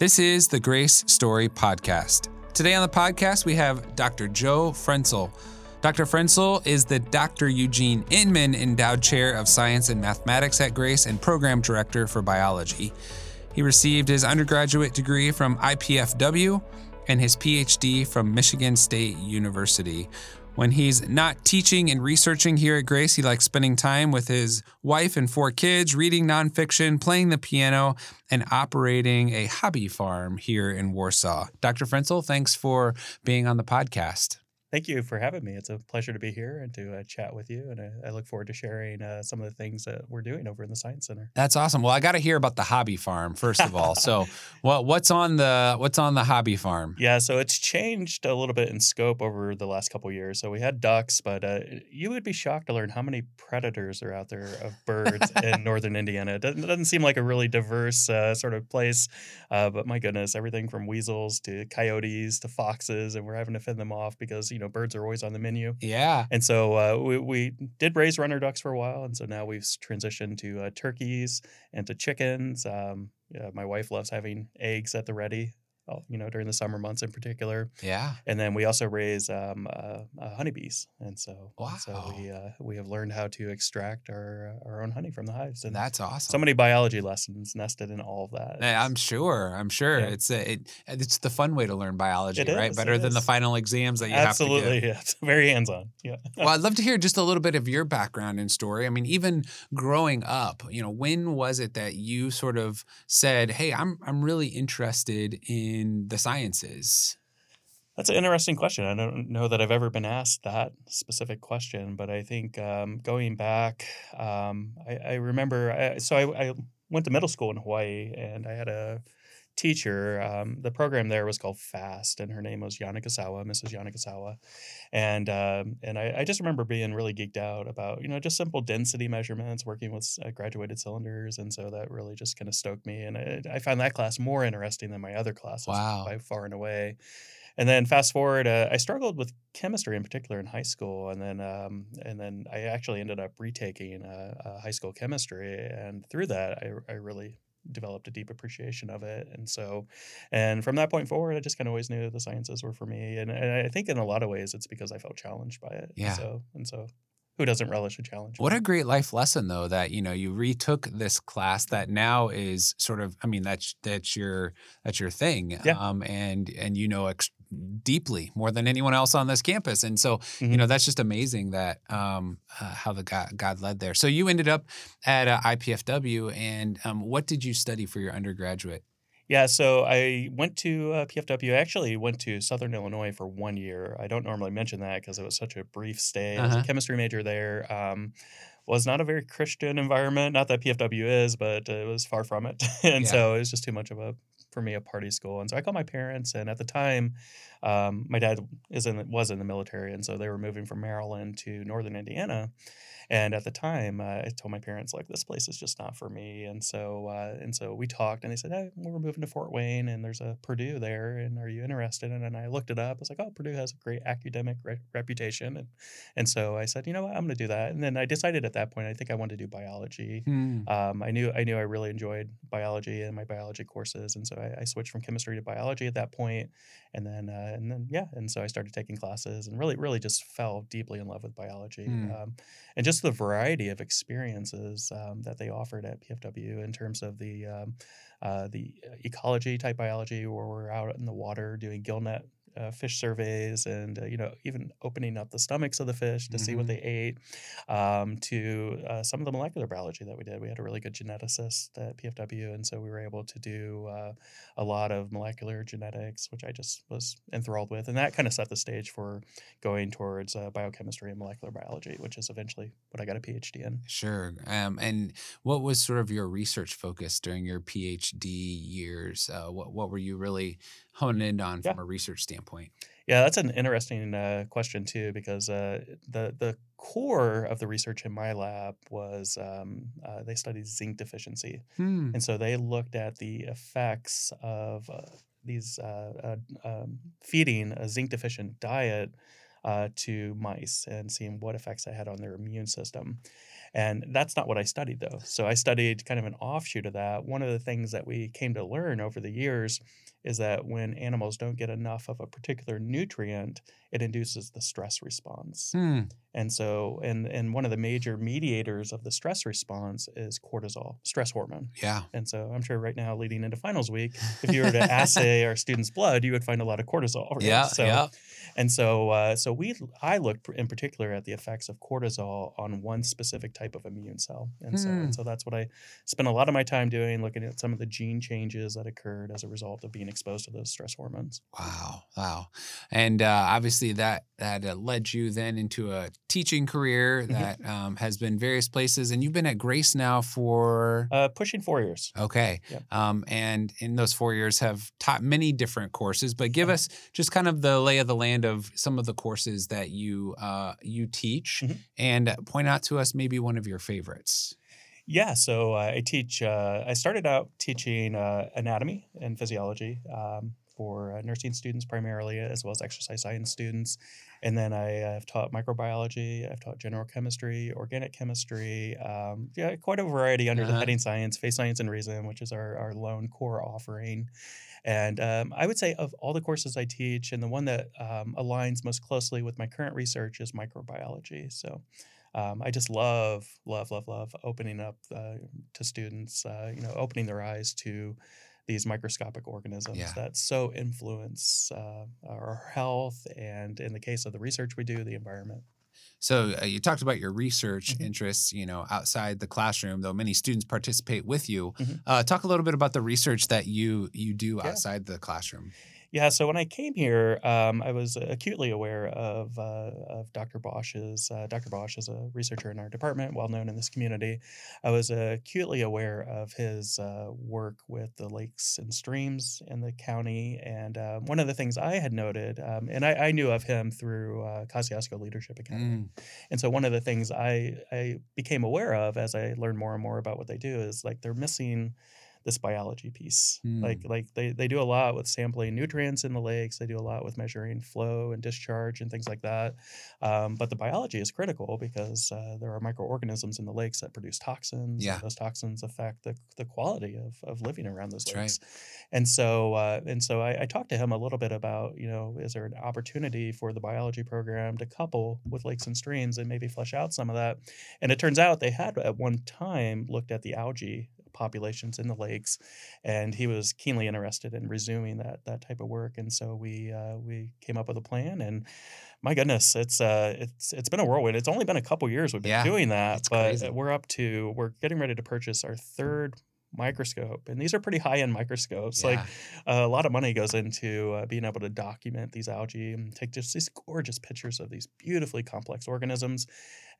This is the Grace Story Podcast. Today on the podcast, we have Dr. Joe Frenzel. Dr. Frenzel is the Dr. Eugene Inman Endowed Chair of Science and Mathematics at Grace and Program Director for Biology. He received his undergraduate degree from IPFW and his PhD from Michigan State University. When he's not teaching and researching here at Grace, he likes spending time with his wife and four kids, reading nonfiction, playing the piano, and operating a hobby farm here in Warsaw. Dr. Frenzel, thanks for being on the podcast. Thank you for having me. It's a pleasure to be here and to uh, chat with you. And I, I look forward to sharing uh, some of the things that we're doing over in the Science Center. That's awesome. Well, I got to hear about the hobby farm first of all. so, what what's on the what's on the hobby farm? Yeah, so it's changed a little bit in scope over the last couple years. So we had ducks, but uh, you would be shocked to learn how many predators are out there of birds in northern Indiana. It doesn't, it doesn't, seem like a really diverse uh, sort of place, uh, but my goodness, everything from weasels to coyotes to foxes, and we're having to fend them off because you know birds are always on the menu. Yeah. And so uh, we, we did raise runner ducks for a while, and so now we've transitioned to uh, turkeys and to chickens. Um, yeah, my wife loves having eggs at the ready you know, during the summer months in particular. Yeah. And then we also raise um, uh, uh, honeybees, and so wow. And so we uh, we have learned how to extract our uh, our own honey from the hives. And that's awesome. So many biology lessons nested in all of that. I'm sure. I'm sure yeah. it's a, it it's the fun way to learn biology, it right? Is, Better than is. the final exams that you Absolutely, have to do. Absolutely. yeah. It's very hands on. Yeah. well, I'd love to hear just a little bit of your background and story. I mean, even growing up, you know, when was it that you sort of said, "Hey, I'm I'm really interested in the sciences? That's an interesting question. I don't know that I've ever been asked that specific question, but I think um, going back, um, I, I, remember. I, so I, I, went to middle school in Hawaii, and I had a teacher. Um, the program there was called FAST, and her name was Yanagisawa, Mrs. Yanagisawa, and um, and I, I, just remember being really geeked out about you know just simple density measurements, working with uh, graduated cylinders, and so that really just kind of stoked me, and I, I, found that class more interesting than my other classes wow. by far and away. And then fast forward, uh, I struggled with chemistry in particular in high school, and then um, and then I actually ended up retaking uh, uh, high school chemistry, and through that, I, I really developed a deep appreciation of it. And so, and from that point forward, I just kind of always knew the sciences were for me. And, and I think in a lot of ways, it's because I felt challenged by it. Yeah. And so, and so who doesn't relish a challenge? What a great life lesson, though, that you know you retook this class that now is sort of. I mean, that's that's your that's your thing, yeah. um, and and you know ex- deeply more than anyone else on this campus, and so mm-hmm. you know that's just amazing that um, uh, how the God, God led there. So you ended up at uh, IPFW, and um, what did you study for your undergraduate? Yeah, so I went to uh, PFW. I actually went to Southern Illinois for one year. I don't normally mention that because it was such a brief stay. Uh-huh. I was a uh-huh. chemistry major there. Um, was not a very Christian environment. Not that PFW is, but it was far from it. and yeah. so it was just too much of a for me a party school. And so I called my parents, and at the time, um, my dad is in was in the military, and so they were moving from Maryland to Northern Indiana. And at the time, uh, I told my parents like this place is just not for me. And so uh, and so we talked, and they said, "Hey, we're moving to Fort Wayne, and there's a Purdue there, and are you interested?" And, and I looked it up. I was like, "Oh, Purdue has a great academic re- reputation," and and so I said, "You know what? I'm going to do that." And then I decided at that point, I think I wanted to do biology. Hmm. Um, I knew I knew I really enjoyed biology and my biology courses, and so I, I switched from chemistry to biology at that point, and then uh, and then yeah, and so I started taking classes, and really really just fell deeply in love with biology, Hmm. um, and just the variety of experiences um, that they offered at PFW in terms of the um, uh, the ecology type biology, where we're out in the water doing gillnet uh, fish surveys and uh, you know even opening up the stomachs of the fish to mm-hmm. see what Mm-hmm. they ate um, to uh, some of the molecular biology that we did we had a really good geneticist at pfw and so we were able to do uh, a lot of molecular genetics which i just was enthralled with and that kind of set the stage for going towards uh, biochemistry and molecular biology which is eventually what i got a phd in sure um, and what was sort of your research focus during your phd years uh, what, what were you really honing in on yeah. from a research standpoint? Yeah, that's an interesting uh, question too, because uh, the the core of the research in my lab was um, uh, they studied zinc deficiency, hmm. and so they looked at the effects of uh, these uh, uh, um, feeding a zinc deficient diet to mice and seeing what effects it had on their immune system. And that's not what I studied though. So I studied kind of an offshoot of that. One of the things that we came to learn over the years is that when animals don't get enough of a particular nutrient, it induces the stress response. Hmm. And so, and and one of the major mediators of the stress response is cortisol, stress hormone. Yeah. And so, I'm sure right now, leading into finals week, if you were to assay our students' blood, you would find a lot of cortisol. Right? Yeah. So, yeah. And so, uh, so we, I looked in particular at the effects of cortisol on one specific type of immune cell, and so, and hmm. so that's what I spent a lot of my time doing, looking at some of the gene changes that occurred as a result of being exposed to those stress hormones. Wow, wow, and uh, obviously that that uh, led you then into a teaching career mm-hmm. that um, has been various places, and you've been at Grace now for uh, pushing four years. Okay, yep. um, and in those four years have taught many different courses, but give us just kind of the lay of the land of some of the courses that you uh, you teach, mm-hmm. and point out to us maybe one of your favorites. Yeah, so uh, I teach. Uh, I started out teaching uh, anatomy and physiology um, for uh, nursing students primarily, as well as exercise science students. And then I have taught microbiology. I've taught general chemistry, organic chemistry. Um, yeah, quite a variety under uh-huh. the heading science, face science, and reason, which is our our lone core offering. And um, I would say of all the courses I teach, and the one that um, aligns most closely with my current research is microbiology. So um, I just love, love, love, love opening up uh, to students, uh, you know, opening their eyes to these microscopic organisms yeah. that so influence uh, our health and, in the case of the research we do, the environment. So uh, you talked about your research mm-hmm. interests, you know, outside the classroom, though many students participate with you. Mm-hmm. Uh, talk a little bit about the research that you you do yeah. outside the classroom. Yeah, so when I came here, um, I was acutely aware of, uh, of Dr. Bosch's. Uh, Dr. Bosch is a researcher in our department, well known in this community. I was acutely aware of his uh, work with the lakes and streams in the county. And um, one of the things I had noted, um, and I, I, knew of him through uh, Kosciusko Leadership Academy. Mm. And so one of the things I, I became aware of as I learned more and more about what they do is like they're missing – this biology piece. Mm. Like like they, they do a lot with sampling nutrients in the lakes. They do a lot with measuring flow and discharge and things like that. Um, but the biology is critical because uh, there are microorganisms in the lakes that produce toxins. Yeah. those toxins affect the, the quality of, of living around those That's lakes. Right. And so uh, and so I, I talked to him a little bit about you know is there an opportunity for the biology program to couple with lakes and streams and maybe flesh out some of that. And it turns out they had at one time looked at the algae populations in the lakes, and he was keenly interested in resuming that that type of work. And so we uh, we came up with a plan, and my goodness, it's uh it's it's been a whirlwind. It's only been a couple years we've been yeah, doing that, but crazy. we're up to we're getting ready to purchase our third microscope and these are pretty high-end microscopes yeah. like uh, a lot of money goes into uh, being able to document these algae and take just these gorgeous pictures of these beautifully complex organisms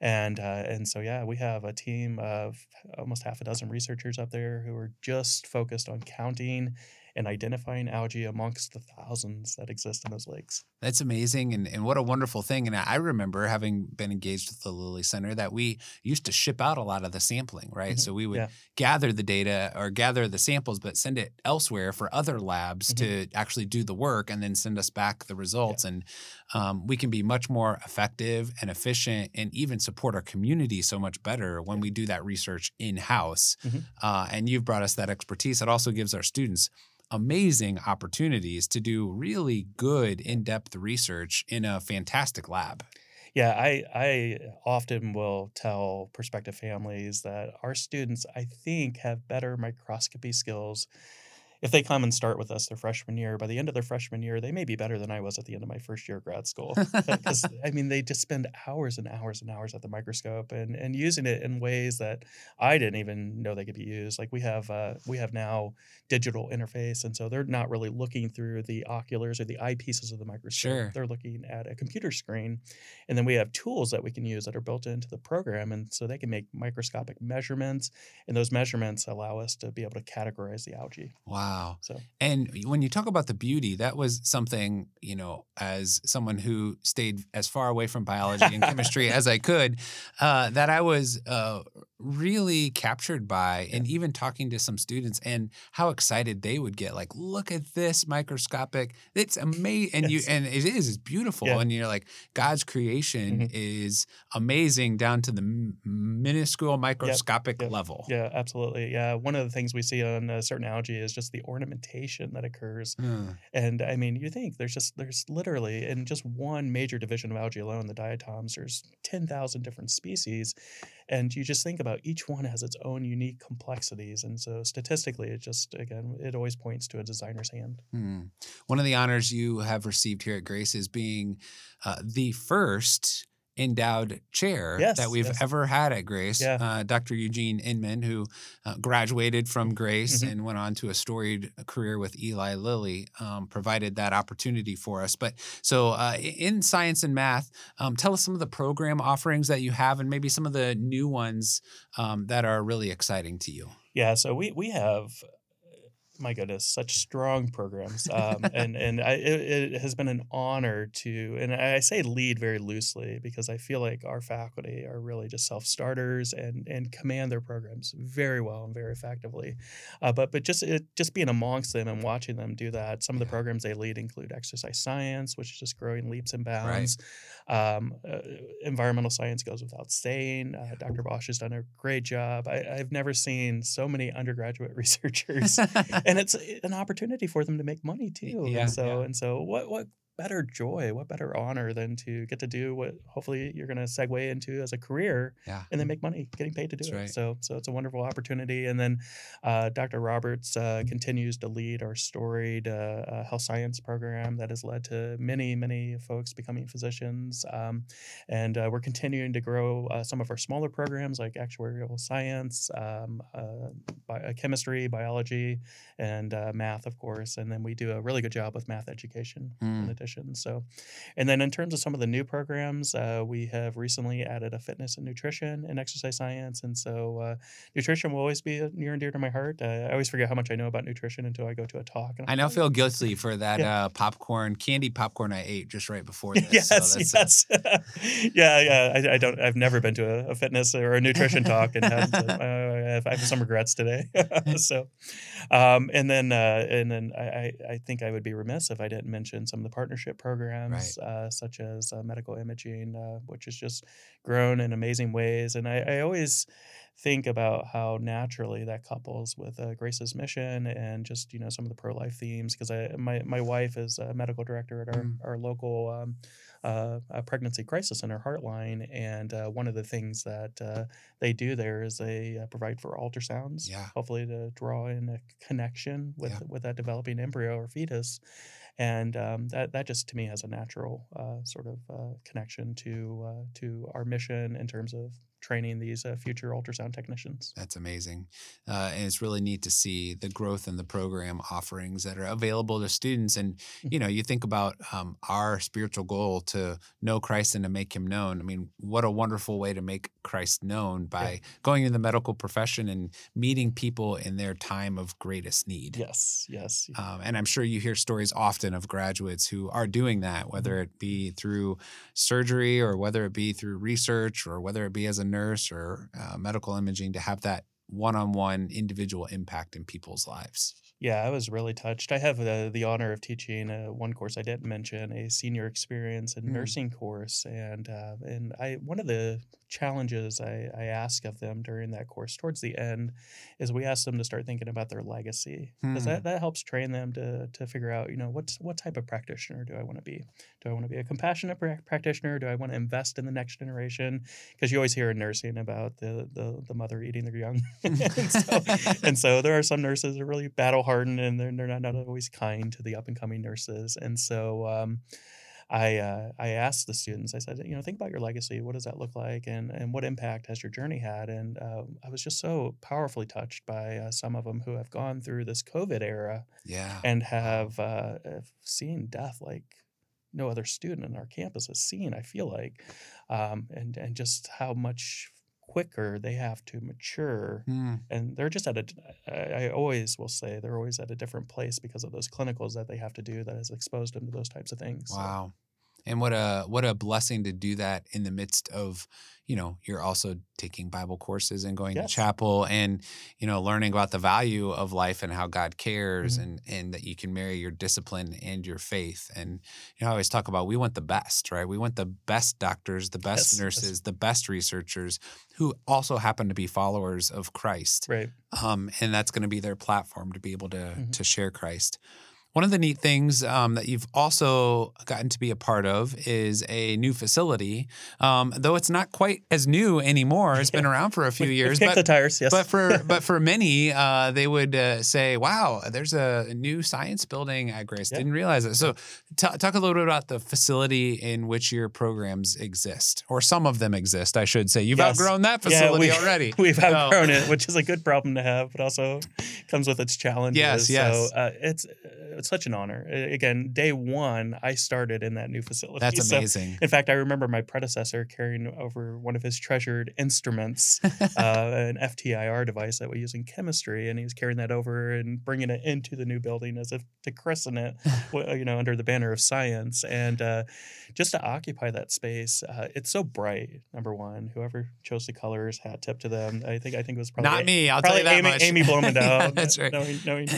and uh, and so yeah we have a team of almost half a dozen researchers up there who are just focused on counting and identifying algae amongst the thousands that exist in those lakes. That's amazing. And, and what a wonderful thing. And I remember having been engaged with the Lilly Center that we used to ship out a lot of the sampling, right? Mm-hmm. So we would yeah. gather the data or gather the samples, but send it elsewhere for other labs mm-hmm. to actually do the work and then send us back the results. Yeah. And um, we can be much more effective and efficient and even support our community so much better when we do that research in house. Mm-hmm. Uh, and you've brought us that expertise. It also gives our students amazing opportunities to do really good in-depth research in a fantastic lab. Yeah, I I often will tell prospective families that our students I think have better microscopy skills if they come and start with us their freshman year, by the end of their freshman year, they may be better than I was at the end of my first year of grad school. Because I mean, they just spend hours and hours and hours at the microscope and and using it in ways that I didn't even know they could be used. Like we have uh, we have now digital interface, and so they're not really looking through the oculars or the eyepieces of the microscope. Sure. They're looking at a computer screen, and then we have tools that we can use that are built into the program, and so they can make microscopic measurements, and those measurements allow us to be able to categorize the algae. Wow. Wow. So, and when you talk about the beauty, that was something, you know, as someone who stayed as far away from biology and chemistry as I could, uh, that I was uh, really captured by yeah. and even talking to some students and how excited they would get like look at this microscopic it's amazing and yes. you and it is it's beautiful yeah. and you're like god's creation mm-hmm. is amazing down to the minuscule microscopic yep. Yep. level yeah absolutely yeah one of the things we see on a certain algae is just the ornamentation that occurs mm. and i mean you think there's just there's literally in just one major division of algae alone the diatoms there's 10,000 different species and you just think about each one has its own unique complexities and so statistically it just again it always points to a designer's hand hmm. one of the honors you have received here at grace is being uh, the first endowed chair yes, that we've yes. ever had at Grace. Yeah. Uh, Dr. Eugene Inman, who uh, graduated from Grace mm-hmm. and went on to a storied career with Eli Lilly, um, provided that opportunity for us. But so uh, in science and math, um, tell us some of the program offerings that you have and maybe some of the new ones um, that are really exciting to you. Yeah, so we we have my goodness, such strong programs, um, and and I, it, it, has been an honor to, and I say lead very loosely because I feel like our faculty are really just self starters and and command their programs very well and very effectively, uh, but but just it, just being amongst them and watching them do that. Some of the programs they lead include exercise science, which is just growing leaps and bounds. Um, uh, environmental science goes without saying. Uh, Dr. Bosch has done a great job. I, I've never seen so many undergraduate researchers and it's an opportunity for them to make money too. Yeah, and so yeah. and so what what better joy, what better honor than to get to do what hopefully you're going to segue into as a career yeah. and then make money getting paid to do That's it. Right. So, so it's a wonderful opportunity. And then uh, Dr. Roberts uh, continues to lead our storied uh, uh, health science program that has led to many, many folks becoming physicians. Um, and uh, we're continuing to grow uh, some of our smaller programs like actuarial science, um, bi- chemistry, biology, and math, of course. And then we do a really good job with math education mm. in addition. So, and then in terms of some of the new programs, uh, we have recently added a fitness and nutrition and exercise science. And so, uh, nutrition will always be near and dear to my heart. Uh, I always forget how much I know about nutrition until I go to a talk. I now feel guilty for that yeah. Uh, popcorn, candy popcorn I ate just right before this. yes, so yes. yeah, yeah. I, I, don't. I've never been to a, a fitness or a nutrition talk, and have, uh, I have some regrets today. so, um, and then uh, and then I, I think I would be remiss if I didn't mention some of the partnership programs, right. uh, such as uh, medical imaging, uh, which has just grown in amazing ways. And I, I, always think about how naturally that couples with uh, Grace's mission and just you know some of the pro life themes. Because I my my wife is a medical director at our mm. our local. Um, uh, a pregnancy crisis in center, Heartline, and uh, one of the things that uh, they do there is they uh, provide for ultrasounds, yeah. hopefully to draw in a connection with yeah. with that developing embryo or fetus, and um, that that just to me has a natural uh, sort of uh, connection to uh, to our mission in terms of training these uh, future ultrasound technicians. That's amazing. Uh, and it's really neat to see the growth in the program offerings that are available to students. And, mm-hmm. you know, you think about um, our spiritual goal to know Christ and to make him known. I mean, what a wonderful way to make Christ known by yeah. going in the medical profession and meeting people in their time of greatest need. Yes, yes. Um, and I'm sure you hear stories often of graduates who are doing that, whether mm-hmm. it be through surgery or whether it be through research or whether it be as a nurse or uh, medical imaging to have that one-on-one individual impact in people's lives. Yeah, I was really touched. I have the, the honor of teaching uh, one course I didn't mention, a senior experience and mm. nursing course, and uh, and I one of the challenges I, I ask of them during that course towards the end is we ask them to start thinking about their legacy because that, hmm. that helps train them to to figure out you know what's what type of practitioner do I want to be? Do I want to be a compassionate pra- practitioner? Do I want to invest in the next generation? Because you always hear in nursing about the the, the mother eating their young, and, so, and so there are some nurses that are really battle hardened and they're, they're not, not always kind to the up and coming nurses, and so. Um, I uh, I asked the students. I said, you know, think about your legacy. What does that look like, and and what impact has your journey had? And uh, I was just so powerfully touched by uh, some of them who have gone through this COVID era, yeah, and have, uh, have seen death like no other student in our campus has seen. I feel like, um, and and just how much quicker they have to mature mm. and they're just at a i always will say they're always at a different place because of those clinicals that they have to do that has exposed them to those types of things wow And what a what a blessing to do that in the midst of you know you're also taking bible courses and going yes. to chapel and you know learning about the value of life and how god cares mm-hmm. and and that you can marry your discipline and your faith and you know i always talk about we want the best right we want the best doctors the best yes, nurses yes. the best researchers who also happen to be followers of christ right um, and that's going to be their platform to be able to mm-hmm. to share christ one of the neat things um, that you've also gotten to be a part of is a new facility, um, though it's not quite as new anymore. It's been around for a few years. but, the tires, yes. But for but for many, uh, they would uh, say, "Wow, there's a new science building at Grace. Didn't realize it." So, t- talk a little bit about the facility in which your programs exist, or some of them exist, I should say. You've yes. outgrown that facility yeah, we, already. We've outgrown so. it, which is a good problem to have, but also comes with its challenges. Yes, yes. So uh, it's it's such an honor. Again, day one, I started in that new facility. That's amazing. So, in fact, I remember my predecessor carrying over one of his treasured instruments, uh, an FTIR device that we use in chemistry, and he was carrying that over and bringing it into the new building as if to christen it, you know, under the banner of science. And uh, just to occupy that space, uh, it's so bright. Number one, whoever chose the colors, hat tip to them. I think I think it was probably not me. I'll tell you that Amy, much. Amy Blomendahl. That's right. Knowing, knowing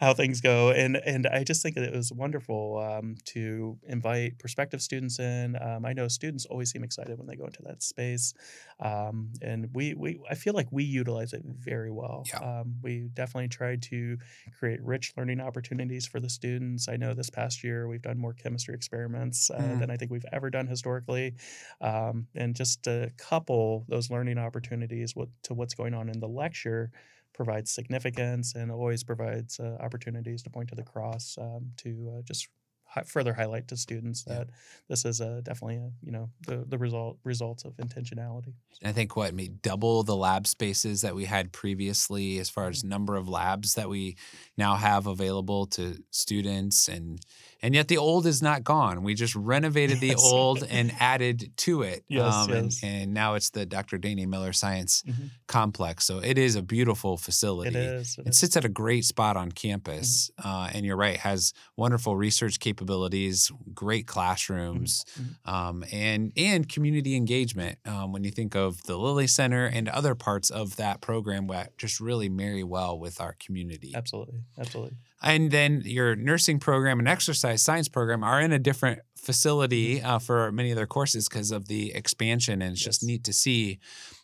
how things go, and and I just think it was wonderful um, to invite prospective students in. Um, I know students always seem excited when they go into that space, um, and we we I feel like we utilize it very well. Yeah. Um, we definitely try to create rich learning opportunities for the students. I know this past year we've done more chemistry experiments uh, mm. than I think we've ever done historically, um, and just to couple those learning opportunities with, to what's going on in the lecture provides significance and always provides uh, opportunities to point to the cross um, to uh, just hi- further highlight to students that yeah. this is a, definitely a, you know the the result results of intentionality. I think what made double the lab spaces that we had previously, as far as number of labs that we now have available to students and and yet the old is not gone. We just renovated the old and added to it. Yes, um, yes. And, and, now it's the Dr. Dane A. Miller Science mm-hmm. Complex. So it is a beautiful facility. It is. It, it sits at a great spot on campus. Mm-hmm. Uh, and you're right, has wonderful research capabilities, great classrooms, mm-hmm. um, and and community engagement. Um, when you think of the Lilly Center and other parts of that program, that just really marry well with our community. Absolutely, absolutely and then your nursing program and exercise science program are in a different facility mm-hmm. uh, for many of their courses because of the expansion and it's yes. just neat to see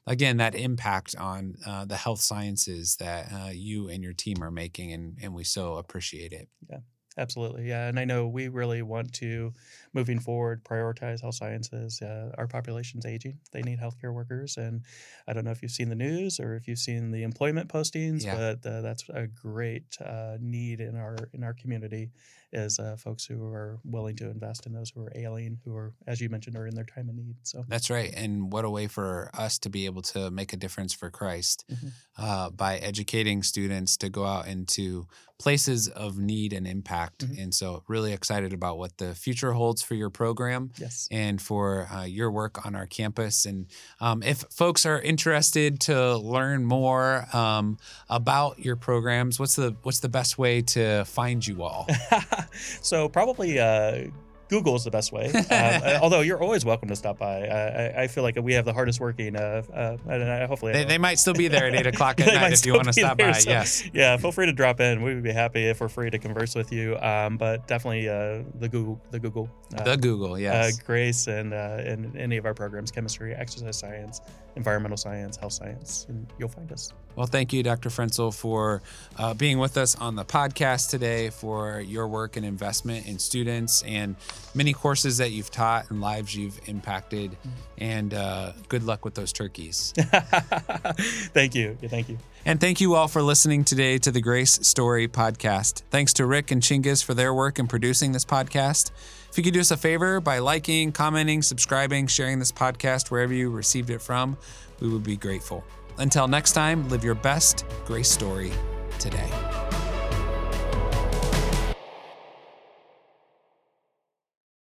again that impact on uh, the health sciences that uh, you and your team are making and, and we so appreciate it yeah absolutely yeah and i know we really want to moving forward, prioritize health sciences. Uh, our population's aging; they need healthcare workers, and I don't know if you've seen the news or if you've seen the employment postings, yeah. but uh, that's a great uh, need in our in our community is uh, folks who are willing to invest in those who are ailing, who are, as you mentioned, are in their time of need. So that's right, and what a way for us to be able to make a difference for Christ mm-hmm. Uh, by educating students to go out into places of need and impact. Mm-hmm. And so, really excited about what the future holds for your program yes. and for uh, your work on our campus. And um, if folks are interested to learn more um, about your programs, what's the what's the best way to find you all? so probably uh, Google is the best way. Uh, although you're always welcome to stop by. I, I, feel like we have the hardest working. Uh, uh, and hopefully they, they, might still be there at eight o'clock at night if you want to stop there, by. So, yes. Yeah, feel free to drop in. We would be happy if we're free to converse with you. Um, but definitely uh, the Google, the Google, uh, the Google, uh, yes. Grace and and any of our programs: chemistry, exercise science, environmental science, health science, and you'll find us. Well, thank you, Dr. Frenzel, for uh, being with us on the podcast today, for your work and investment in students and many courses that you've taught and lives you've impacted. Mm-hmm. And uh, good luck with those turkeys. thank you. Thank you. And thank you all for listening today to the Grace Story podcast. Thanks to Rick and Chingiz for their work in producing this podcast. If you could do us a favor by liking, commenting, subscribing, sharing this podcast wherever you received it from, we would be grateful. Until next time, live your best grace story today.